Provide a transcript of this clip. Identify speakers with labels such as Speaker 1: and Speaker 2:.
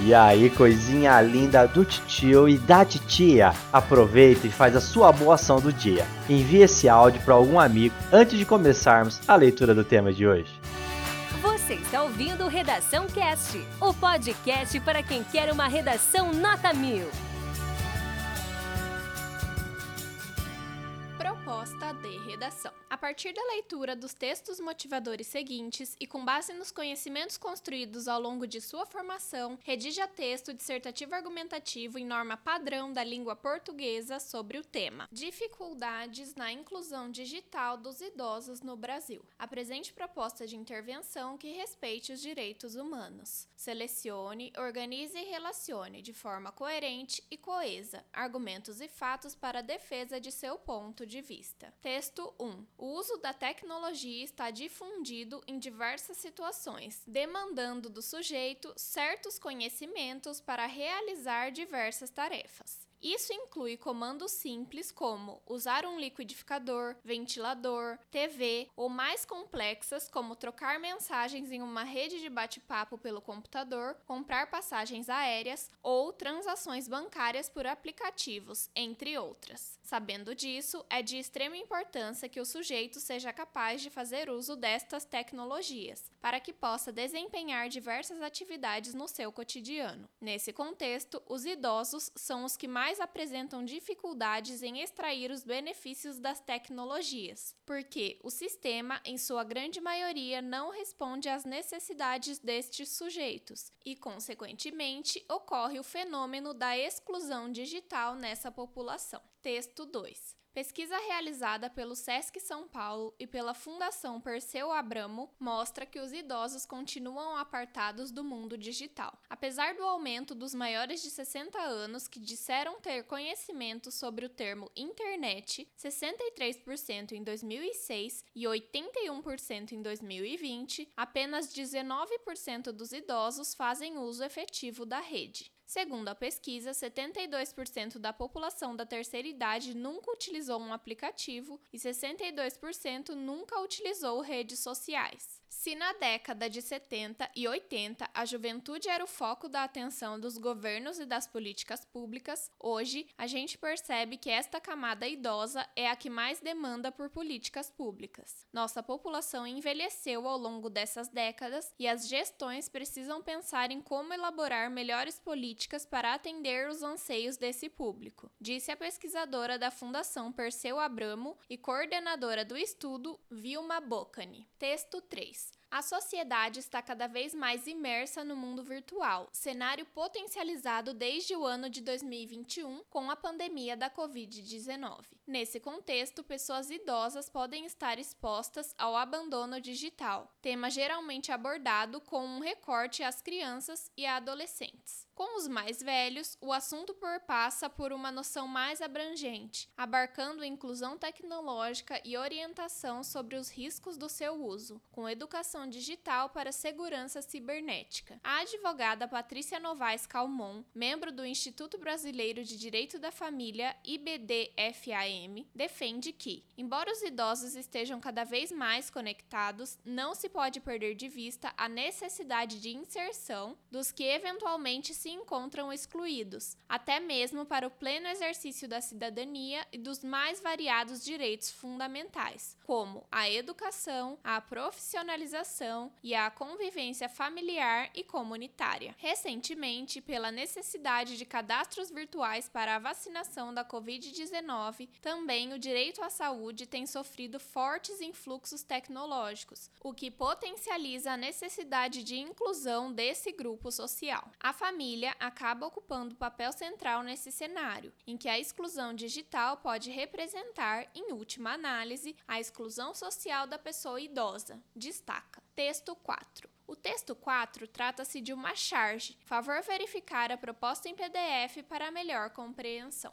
Speaker 1: E aí, coisinha linda do tio e da titia, aproveita e faz a sua boa ação do dia. Envie esse áudio para algum amigo antes de começarmos a leitura do tema de hoje.
Speaker 2: Você está ouvindo Redação Cast, o podcast para quem quer uma redação nota mil.
Speaker 3: Redação. A partir da leitura dos textos motivadores seguintes e com base nos conhecimentos construídos ao longo de sua formação, redija texto dissertativo argumentativo em norma padrão da língua portuguesa sobre o tema: Dificuldades na inclusão digital dos idosos no Brasil. Apresente proposta de intervenção que respeite os direitos humanos. Selecione, organize e relacione de forma coerente e coesa argumentos e fatos para a defesa de seu ponto de vista. Texto 1. O uso da tecnologia está difundido em diversas situações, demandando do sujeito certos conhecimentos para realizar diversas tarefas. Isso inclui comandos simples como usar um liquidificador, ventilador, TV, ou mais complexas como trocar mensagens em uma rede de bate-papo pelo computador, comprar passagens aéreas ou transações bancárias por aplicativos, entre outras. Sabendo disso, é de extrema importância que o sujeito seja capaz de fazer uso destas tecnologias, para que possa desempenhar diversas atividades no seu cotidiano. Nesse contexto, os idosos são os que mais mais apresentam dificuldades em extrair os benefícios das tecnologias, porque o sistema, em sua grande maioria, não responde às necessidades destes sujeitos e, consequentemente, ocorre o fenômeno da exclusão digital nessa população. Texto 2. Pesquisa realizada pelo SESC São Paulo e pela Fundação Perseu Abramo mostra que os idosos continuam apartados do mundo digital. Apesar do aumento dos maiores de 60 anos que disseram ter conhecimento sobre o termo internet, 63% em 2006 e 81% em 2020, apenas 19% dos idosos fazem uso efetivo da rede. Segundo a pesquisa, 72% da população da terceira idade nunca utilizou um aplicativo e 62% nunca utilizou redes sociais. Se na década de 70 e 80 a juventude era o foco da atenção dos governos e das políticas públicas, hoje a gente percebe que esta camada idosa é a que mais demanda por políticas públicas. Nossa população envelheceu ao longo dessas décadas e as gestões precisam pensar em como elaborar melhores políticas para atender os anseios desse público, disse a pesquisadora da Fundação Perseu Abramo e coordenadora do estudo, Vilma Bocani. Texto 3. A sociedade está cada vez mais imersa no mundo virtual, cenário potencializado desde o ano de 2021 com a pandemia da Covid-19. Nesse contexto, pessoas idosas podem estar expostas ao abandono digital, tema geralmente abordado com um recorte às crianças e adolescentes. Com os mais velhos, o assunto perpassa por uma noção mais abrangente, abarcando inclusão tecnológica e orientação sobre os riscos do seu uso, com educação digital para segurança cibernética. A advogada Patrícia Novaes Calmon, membro do Instituto Brasileiro de Direito da Família, IBDFAM, defende que, embora os idosos estejam cada vez mais conectados, não se pode perder de vista a necessidade de inserção dos que eventualmente se encontram excluídos, até mesmo para o pleno exercício da cidadania e dos mais variados direitos fundamentais, como a educação, a profissionalização e a convivência familiar e comunitária. Recentemente, pela necessidade de cadastros virtuais para a vacinação da Covid-19, também o direito à saúde tem sofrido fortes influxos tecnológicos, o que potencializa a necessidade de inclusão desse grupo social. A família acaba ocupando papel central nesse cenário, em que a exclusão digital pode representar, em última análise, a exclusão social da pessoa idosa. Destaca. Texto 4. O texto 4 trata-se de uma charge. Favor verificar a proposta em PDF para melhor compreensão.